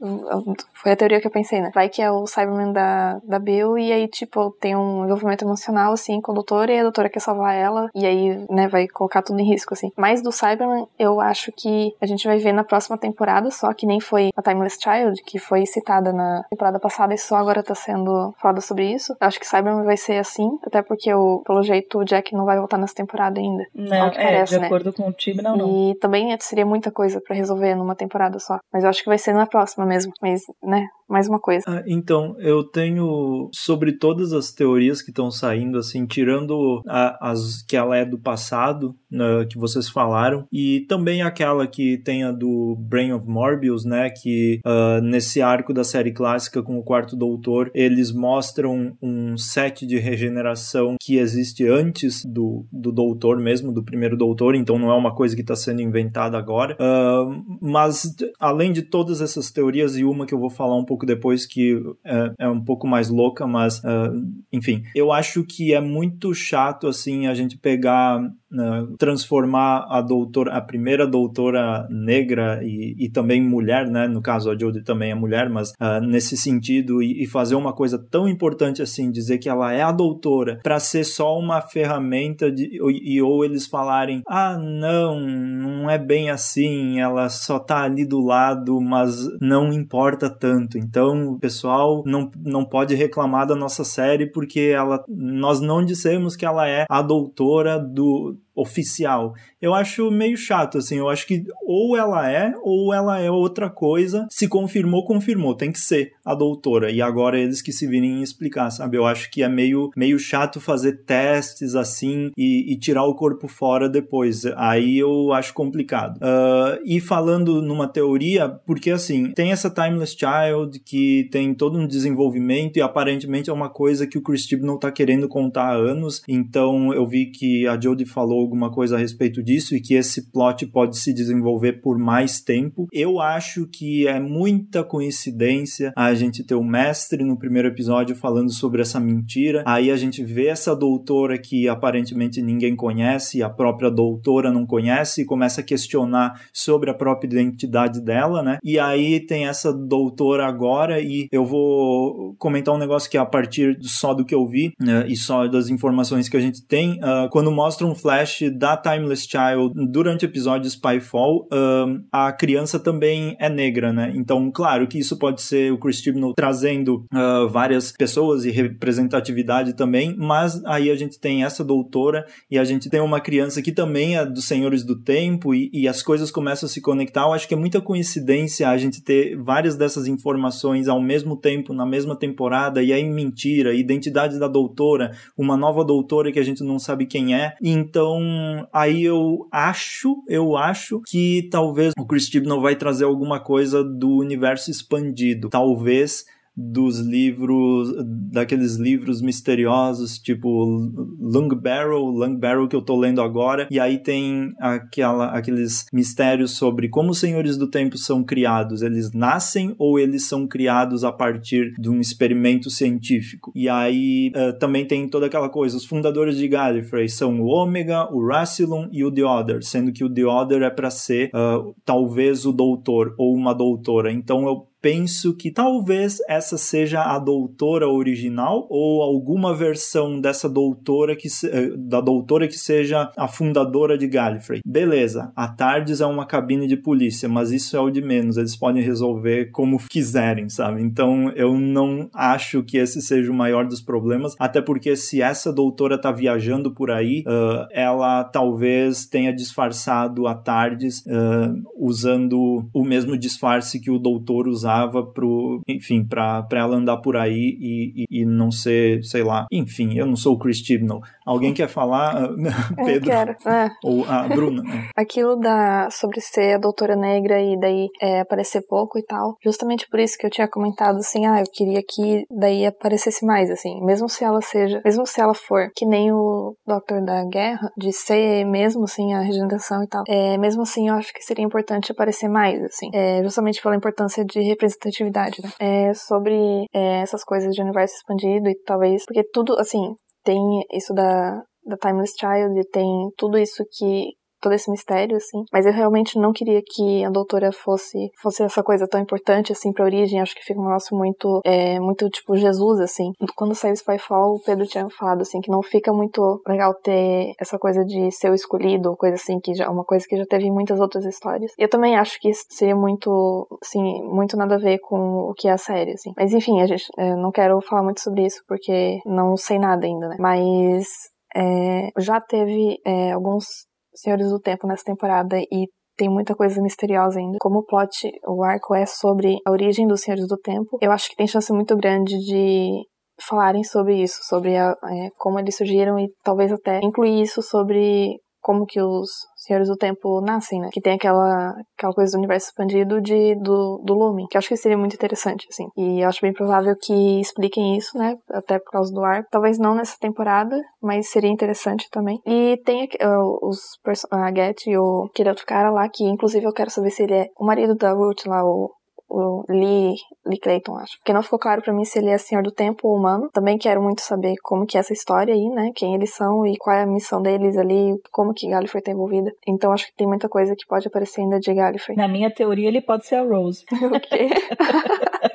Foi a teoria que eu pensei, né? Vai que é o Cyberman da, da Bill e aí, tipo, tem um envolvimento emocional, assim, com a doutora e a doutora quer salvar ela e aí, né, vai colocar tudo em risco, assim. Mas do Cyberman, eu acho que a gente vai ver na próxima temporada, só que nem foi a Timeless Child, que foi citada na temporada passada e só agora tá sendo falada sobre isso. Eu acho que Cyberman vai ser assim, até porque, o, pelo jeito, o Jack não vai voltar nessa temporada ainda. Não, que é, parece, de né? acordo com o time, não, não. E também seria muita coisa para resolver numa temporada só. Mas eu acho que vai ser na próxima mesmo. Mas, né, mais uma coisa. Ah, então, eu tenho sobre todas as teorias que estão saindo, assim, tirando a, as que ela é do passado, né, que vocês falaram, e também aquela que tem a do Brain of Morbius, né, que uh, nesse arco da série clássica com o Quarto Doutor, eles mostram um set de regeneração que existe antes do, do Doutor mesmo, do primeiro Doutor, então não é uma coisa que está sendo inventada agora. Uh, mas, além de todas essas teorias, e uma que eu vou falar um pouco depois que é, é um pouco mais louca, mas uh, enfim, eu acho que é muito chato assim a gente pegar transformar a doutora, a primeira doutora negra e, e, também mulher, né? No caso, a Jodie também é mulher, mas uh, nesse sentido, e, e, fazer uma coisa tão importante assim, dizer que ela é a doutora, para ser só uma ferramenta de, e, ou eles falarem, ah, não, não é bem assim, ela só tá ali do lado, mas não importa tanto. Então, o pessoal não, não pode reclamar da nossa série porque ela, nós não dissemos que ela é a doutora do, oficial. Eu acho meio chato, assim. Eu acho que ou ela é, ou ela é outra coisa. Se confirmou, confirmou. Tem que ser a doutora. E agora eles que se virem explicar, sabe? Eu acho que é meio, meio chato fazer testes assim e, e tirar o corpo fora depois. Aí eu acho complicado. Uh, e falando numa teoria, porque assim, tem essa Timeless Child que tem todo um desenvolvimento e aparentemente é uma coisa que o Chris não tá querendo contar há anos. Então eu vi que a Jodie falou alguma coisa a respeito disso e que esse plot pode se desenvolver por mais tempo. Eu acho que é muita coincidência a gente ter o mestre no primeiro episódio falando sobre essa mentira. Aí a gente vê essa doutora que aparentemente ninguém conhece, a própria doutora não conhece e começa a questionar sobre a própria identidade dela, né? E aí tem essa doutora agora e eu vou comentar um negócio que é a partir só do que eu vi né, e só das informações que a gente tem, uh, quando mostra um flash da Timeless Child durante o episódio Spyfall, um, a criança também é negra, né? Então, claro que isso pode ser o Chris Chibnall trazendo uh, várias pessoas e representatividade também, mas aí a gente tem essa doutora e a gente tem uma criança que também é dos Senhores do Tempo e, e as coisas começam a se conectar. Eu acho que é muita coincidência a gente ter várias dessas informações ao mesmo tempo, na mesma temporada, e aí mentira, identidade da doutora, uma nova doutora que a gente não sabe quem é. Então, aí eu acho, eu acho que talvez o Chris não vai trazer alguma coisa do universo expandido. Talvez dos livros, daqueles livros misteriosos, tipo Long Barrel, Long Barrel que eu tô lendo agora, e aí tem aquela, aqueles mistérios sobre como os Senhores do Tempo são criados, eles nascem ou eles são criados a partir de um experimento científico. E aí uh, também tem toda aquela coisa, os fundadores de Gallifrey são o Ômega, o Rassilon e o The Other, sendo que o The Other é para ser uh, talvez o doutor ou uma doutora. Então eu penso que talvez essa seja a doutora original ou alguma versão dessa doutora que eh, da doutora que seja a fundadora de Gallifrey. Beleza, a Tardes é uma cabine de polícia, mas isso é o de menos, eles podem resolver como quiserem, sabe? Então eu não acho que esse seja o maior dos problemas, até porque se essa doutora tá viajando por aí, uh, ela talvez tenha disfarçado a Tardes uh, usando o mesmo disfarce que o doutor usava usava pro, enfim, para ela andar por aí e, e, e, não ser, sei lá, enfim, eu não sou o Chris Chibnall. Alguém quer falar, Pedro? Eu quero. É. Ou a Bruna? Aquilo da sobre ser a doutora negra e daí é, aparecer pouco e tal, justamente por isso que eu tinha comentado assim, ah, eu queria que daí aparecesse mais, assim, mesmo se ela seja, mesmo se ela for que nem o Doutor da Guerra, de ser mesmo assim a regeneração e tal, é, mesmo assim eu acho que seria importante aparecer mais, assim, é, justamente pela importância de representatividade, né? É sobre é, essas coisas de universo expandido e talvez, porque tudo, assim, tem isso da, da Timeless Child, tem tudo isso que todo esse mistério, assim. Mas eu realmente não queria que a doutora fosse, fosse essa coisa tão importante, assim, pra origem. Acho que fica um negócio muito, é, muito tipo Jesus, assim. Quando saiu Spyfall, o Pedro tinha falado, assim, que não fica muito legal ter essa coisa de ser o escolhido, coisa assim, que já, uma coisa que já teve em muitas outras histórias. Eu também acho que seria muito, assim, muito nada a ver com o que é a série, assim. Mas enfim, a gente, é, não quero falar muito sobre isso, porque não sei nada ainda, né? Mas é, já teve é, alguns Senhores do Tempo nessa temporada e tem muita coisa misteriosa ainda. Como o plot, o arco é sobre a origem dos Senhores do Tempo, eu acho que tem chance muito grande de falarem sobre isso, sobre a, é, como eles surgiram e talvez até incluir isso sobre como que os Senhores do Tempo nascem, né? Que tem aquela, aquela coisa do universo expandido de, do, do Lumen, que acho que seria muito interessante, assim. E acho bem provável que expliquem isso, né? Até por causa do arco. Talvez não nessa temporada, mas seria interessante também. E tem uh, os a Get e o, aquele outro cara lá, que inclusive eu quero saber se ele é o marido da Ruth lá, o o Lee, Lee Clayton, acho. Porque não ficou claro para mim se ele é Senhor do Tempo ou humano. Também quero muito saber como que é essa história aí, né? Quem eles são e qual é a missão deles ali, como que Gallifrey tá envolvida. Então acho que tem muita coisa que pode aparecer ainda de Gallifrey. Na minha teoria, ele pode ser a Rose. o quê?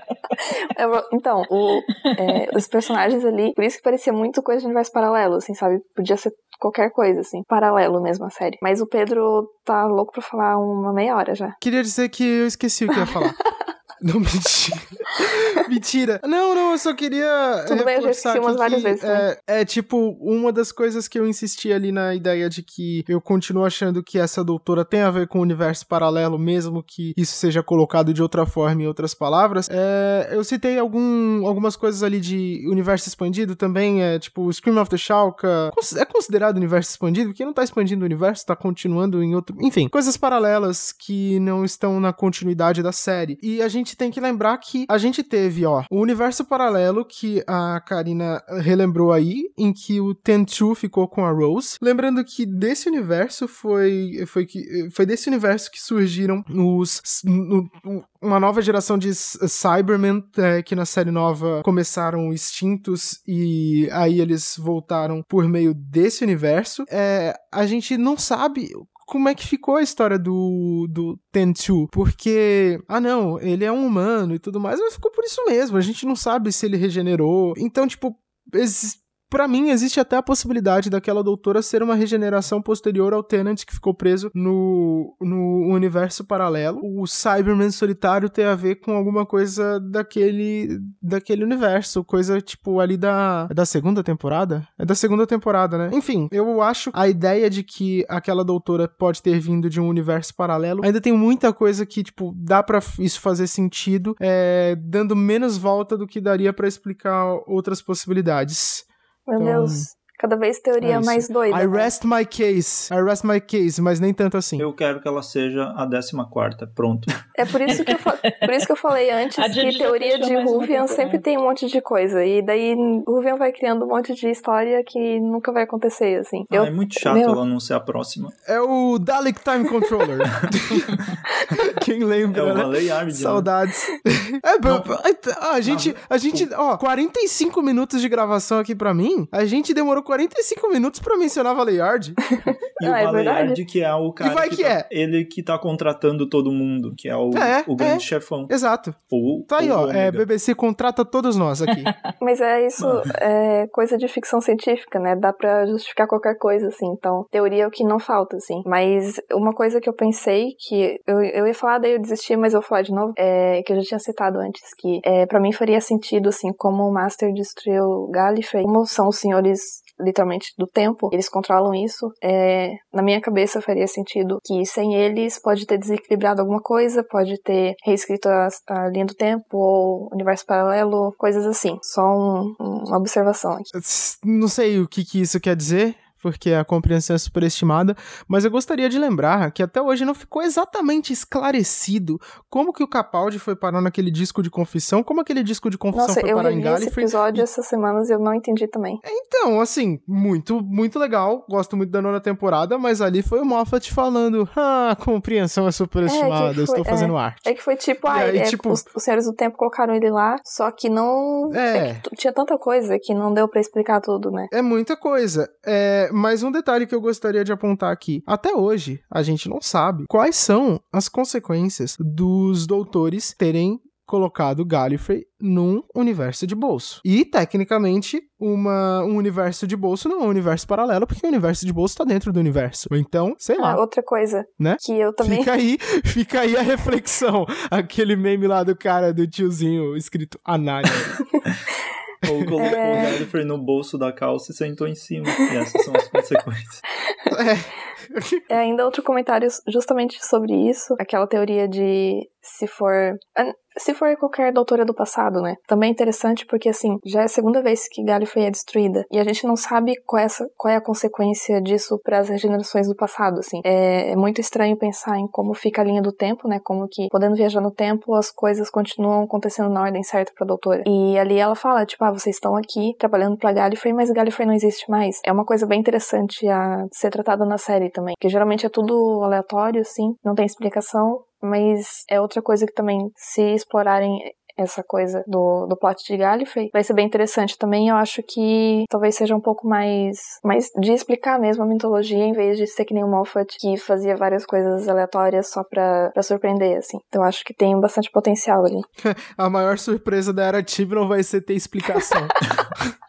então, o, é, os personagens ali, por isso que parecia muito coisa de universo paralelo, assim, sabe? Podia ser qualquer coisa, assim, paralelo mesmo a série. Mas o Pedro tá louco pra falar uma meia hora já. Queria dizer que eu esqueci o que ia falar. Não, mentira. mentira. Não, não, eu só queria. Tudo bem, eu já esqueci umas várias vezes. É, é, tipo, uma das coisas que eu insisti ali na ideia de que eu continuo achando que essa doutora tem a ver com o universo paralelo, mesmo que isso seja colocado de outra forma em outras palavras. É, eu citei algum, algumas coisas ali de universo expandido também, é tipo, Scream of the Shalka. É considerado universo expandido, porque não tá expandindo o universo, tá continuando em outro. Enfim, coisas paralelas que não estão na continuidade da série. E a gente gente tem que lembrar que a gente teve, ó, o universo paralelo que a Karina relembrou aí, em que o Tenchu ficou com a Rose. Lembrando que desse universo foi foi que foi desse universo que surgiram os no, uma nova geração de Cybermen é, que na série nova começaram extintos e aí eles voltaram por meio desse universo. É, a gente não sabe como é que ficou a história do, do Tenchu, porque, ah não, ele é um humano e tudo mais, mas ficou por isso mesmo, a gente não sabe se ele regenerou, então, tipo, para mim, existe até a possibilidade daquela doutora ser uma regeneração posterior ao Tenant que ficou preso no, no universo paralelo. O Cyberman solitário tem a ver com alguma coisa daquele, daquele universo, coisa tipo ali da, da segunda temporada? É da segunda temporada, né? Enfim, eu acho a ideia de que aquela doutora pode ter vindo de um universo paralelo. Ainda tem muita coisa que, tipo, dá para isso fazer sentido, é, dando menos volta do que daria para explicar outras possibilidades. Meu então, Deus. Cada vez teoria é mais doida. I né? rest my case. I rest my case, mas nem tanto assim. Eu quero que ela seja a 14 pronto. É por isso que eu, por isso que eu falei antes que teoria de Ruvian sempre tem um monte de coisa. E daí Ruvian vai criando um monte de história que nunca vai acontecer, assim. Ah, eu, é muito chato meu... ela não ser a próxima. É o Dalek Time Controller. Quem lembra, É o né? Valeyard. Né? Saudades. É, não, a gente, a gente, ó, 45 minutos de gravação aqui pra mim, a gente demorou 45 minutos pra mencionar Valeyard. e ah, o é Valeyard, que é o cara. E vai que, que tá, é. Ele que tá contratando todo mundo, que é o, é, o grande é. chefão. Exato. Ou, tá aí, ó. É, BBC contrata todos nós aqui. Mas é isso, é coisa de ficção científica, né? Dá pra justificar qualquer coisa, assim. Então, teoria é o que não falta, assim. Mas uma coisa que eu pensei, que eu, eu ia falar, daí eu desisti, mas eu vou falar de novo, é, que eu já tinha citado antes, que é, para mim faria sentido, assim, como o Master destruiu Gallifrey, como são os senhores literalmente do tempo, eles controlam isso. É, na minha cabeça faria sentido que sem eles pode ter desequilibrado alguma coisa, pode ter reescrito a, a linha do tempo ou universo paralelo, coisas assim. Só um, uma observação aqui. Não sei o que, que isso quer dizer porque a compreensão é superestimada, mas eu gostaria de lembrar que até hoje não ficou exatamente esclarecido como que o Capaldi foi parar naquele disco de confissão, como aquele disco de confissão Nossa, foi parar em Gallifrey. esse episódio essas semanas e eu não entendi também. Então, assim, muito, muito legal, gosto muito da nona temporada, mas ali foi o Moffat falando, ah, a compreensão é superestimada, é foi, estou fazendo é, arte. É que foi tipo, ah, aí, é, tipo os, os Senhores do Tempo colocaram ele lá, só que não... É. é que tinha tanta coisa que não deu para explicar tudo, né? É muita coisa. É, mas um detalhe que eu gostaria de apontar aqui: até hoje, a gente não sabe quais são as consequências dos doutores terem colocado Gallifrey num universo de bolso. E, tecnicamente, uma, um universo de bolso não é um universo paralelo, porque o universo de bolso está dentro do universo. Ou então, sei ah, lá. Outra coisa né? que eu também... Fica aí, fica aí a reflexão. Aquele meme lá do cara, do tiozinho, escrito análise. Ou colocou é... o Gallifrey no bolso da calça e sentou em cima. E essas são as consequências. É. é. Ainda outro comentário justamente sobre isso, aquela teoria de se for se for qualquer doutora do passado, né? Também é interessante porque, assim, já é a segunda vez que Gallifrey é destruída. E a gente não sabe qual é, essa, qual é a consequência disso para as regenerações do passado, assim. É, é, muito estranho pensar em como fica a linha do tempo, né? Como que, podendo viajar no tempo, as coisas continuam acontecendo na ordem certa pra doutora. E ali ela fala, tipo, ah, vocês estão aqui trabalhando pra Gallifrey, mas Gallifrey não existe mais. É uma coisa bem interessante a ser tratada na série também. Que geralmente é tudo aleatório, assim, não tem explicação Mas é outra coisa que também, se explorarem essa coisa do, do plot de Gallifrey. Vai ser bem interessante também. Eu acho que talvez seja um pouco mais, mais de explicar mesmo a mitologia, em vez de ser que nem o Moffat, que fazia várias coisas aleatórias só pra, pra surpreender, assim. Então eu acho que tem bastante potencial ali. a maior surpresa da Era Tibron vai ser ter explicação.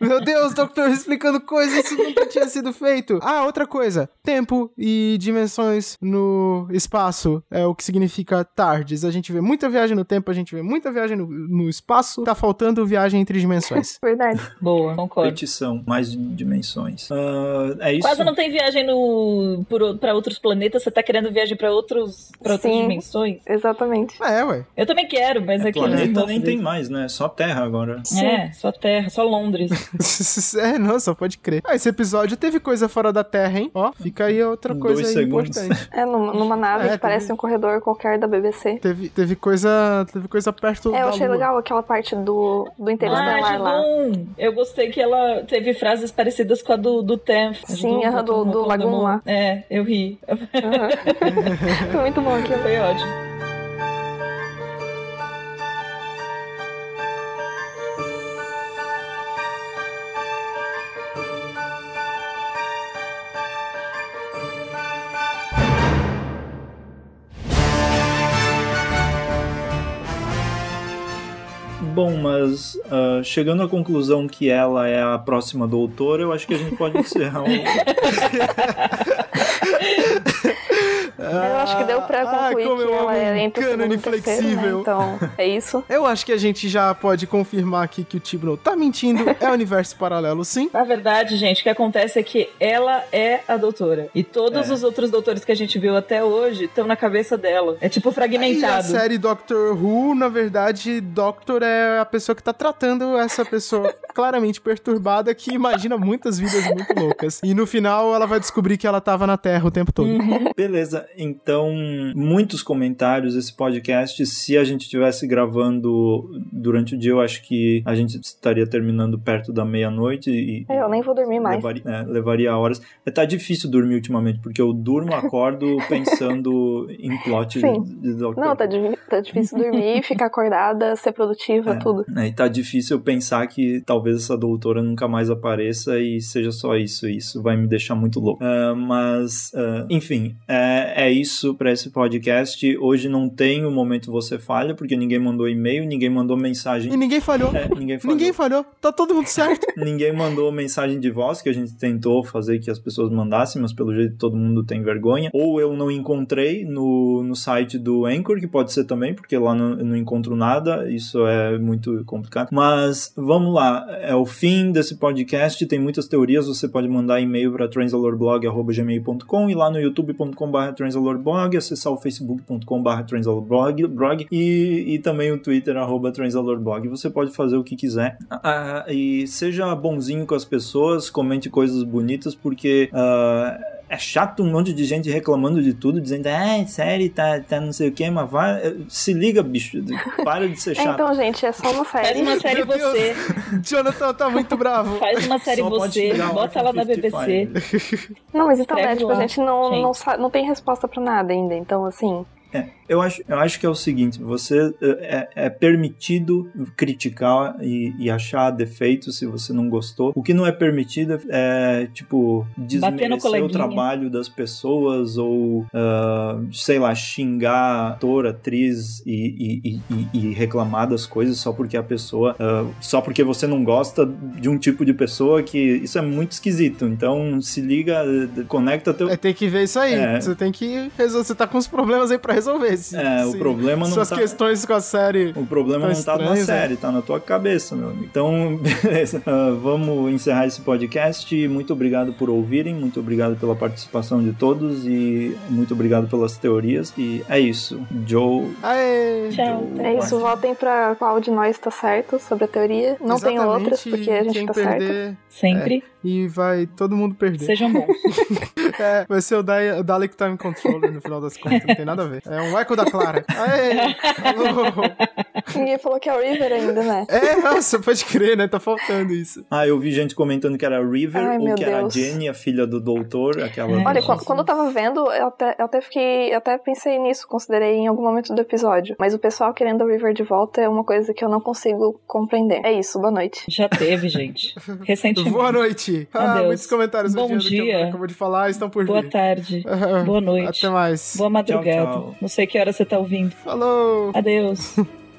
Meu Deus, doutor explicando coisas que nunca tinha sido feito. Ah, outra coisa. Tempo e dimensões no espaço é o que significa tardes. A gente vê muita viagem no tempo, a gente vê muita viagem no, no espaço. Tá faltando viagem entre dimensões. Verdade. Boa, concordo. Petição, mais dimensões. Uh, é isso. Quase não tem viagem no para outros planetas, você tá querendo viagem para outros para outras Sim. dimensões? Exatamente. É, ué. Eu também quero, mas É, aqui planeta nem tem mais, né? Só Terra agora. É, só Terra, só Londres. é, não, só pode crer. Ah, esse episódio teve coisa fora da Terra, hein? Ó, fica aí outra coisa Dois aí segundos. importante. É, numa, numa nave É, que parece teve- um corredor qualquer da BBC. Teve, teve coisa. Teve coisa perto É, eu achei Lua. legal aquela parte do, do Ah, Interestelar lá. Eu gostei que ela teve frases parecidas com a do, do Tenth. Sim, aham, do- do Lagoon lá. É, eu ri. Aham. Foi muito bom aquilo. Foi ótimo. Bom, mas ah, chegando à conclusão que ela é a próxima doutora, eu acho que a gente pode encerrar o. Eu acho que deu pra Ah, concluir como que eu ela amo é um entre cânone o terceiro, né? flexível. Então, é isso. Eu acho que a gente já pode confirmar aqui que o Tibno tá mentindo. É universo paralelo, sim. Na verdade, gente, o que acontece é que ela é a doutora. E todos É. os outros doutores que a gente viu até hoje estão na cabeça dela. É tipo E a fragmentado. série Doctor Who, na verdade, Doctor é a pessoa que tá tratando essa pessoa claramente perturbada que imagina muitas vidas muito loucas. E no final ela vai descobrir que ela tava na Terra o tempo todo. Beleza, então muitos comentários esse podcast. Se a gente estivesse gravando durante o dia, eu acho que a gente estaria terminando perto da meia-noite e. É, Eu nem vou dormir mais. Levaria, é, levaria horas. É, tá difícil dormir ultimamente, porque eu durmo, acordo pensando em plot Sim. de Doctor Não, tá, tá difícil dormir, ficar acordada, ser produtiva, tudo. É, e tá difícil pensar que talvez essa doutora nunca mais apareça e seja só isso. Isso vai me deixar muito louco. Ah, mas, ah, enfim, é, é isso pra esse podcast. Hoje não tem o momento você falha, porque ninguém mandou e-mail, ninguém mandou mensagem. E ninguém falhou. É, ninguém falou. Ninguém falhou. Tá todo mundo certo. Ninguém mandou mensagem de voz, que a gente tentou fazer que as pessoas mandassem, mas pelo jeito todo mundo tem vergonha. Ou eu não encontrei no, no site do Anchor, que pode ser também, porque lá não, eu não encontro nada, isso é muito complicado. Mas vamos lá, é o fim desse podcast, tem muitas teorias, você pode mandar e-mail para transalorblog.gmail.com e lá no youtube.com.br transalorblog, acessar o facebook.com.br transalorblog blog, e, e também o twitter, arroba transalorblog. Você pode fazer o que quiser. Ah, e seja bonzinho com as pessoas, comente coisas bonitas, porque ah, é chato um monte de gente reclamando de tudo, dizendo, ah, série, tá, tá não sei o que, mas vai, se liga, bicho, para de ser É, chato. então, gente, é só uma Faz série. uma série Meu Deus. você. Jonathan tá muito bravo. Faz uma série Só você. Bota ela na BBC. Não, mas então, Escreve né, tipo, a gente não, gente. não, não tem resposta pra nada ainda. Então, assim, É, eu acho, eu acho que é o seguinte, você é, é permitido criticar e, e achar defeitos se você não gostou. O que não é permitido é, tipo, desmerecer o trabalho das pessoas ou, ah, sei lá, xingar ator, atriz e, e- e- e reclamar das coisas só porque a pessoa, ah, só porque você não gosta de um tipo de pessoa que isso é muito esquisito. Então, se liga, conecta teu... É, tem que ver isso aí. É. Você tem que resolver. Você tá com os problemas aí pra resolver. Se- É, o problema não Suas tá- questões com a série. O problema não tá na estranho, série, tá na tua cabeça, meu amigo. Então, beleza. Ah, vamos encerrar esse podcast. Muito obrigado por ouvirem, muito obrigado pela participação de todos e muito obrigado pelas teorias. E é isso. Joe. Aê! Tchau. Joe é isso. Votem pra qual de nós tá certo sobre a teoria. Não tem Exatamente, outras, porque a gente tá certo. perder Sempre e vai todo mundo perder. sejam bons. É, vai ser o, Da- o Dalek Time Controller no final das contas, não tem nada a ver. É um eco da Clara. Aê! Alô! Ninguém falou que é o River ainda, né? É, nossa, pode crer, né? Tá faltando isso. Ah, eu vi gente comentando que era River Ai, ou que era a Deus. Jenny, a filha do doutor, aquela. É. Olha, quando, quando eu tava vendo, eu até, eu até fiquei. Eu até pensei nisso, considerei em algum momento do episódio. Mas o pessoal querendo o River de volta é uma coisa que eu não consigo compreender. É isso, boa noite. Já teve, gente. Recentemente. Boa noite. Ah, Adeus. muitos comentários Bom dia. acabou de falar estão por Boa vir. tarde. Boa noite. Até mais. Boa madrugada. tchau. Não sei que hora você tá ouvindo. Falou! Adeus.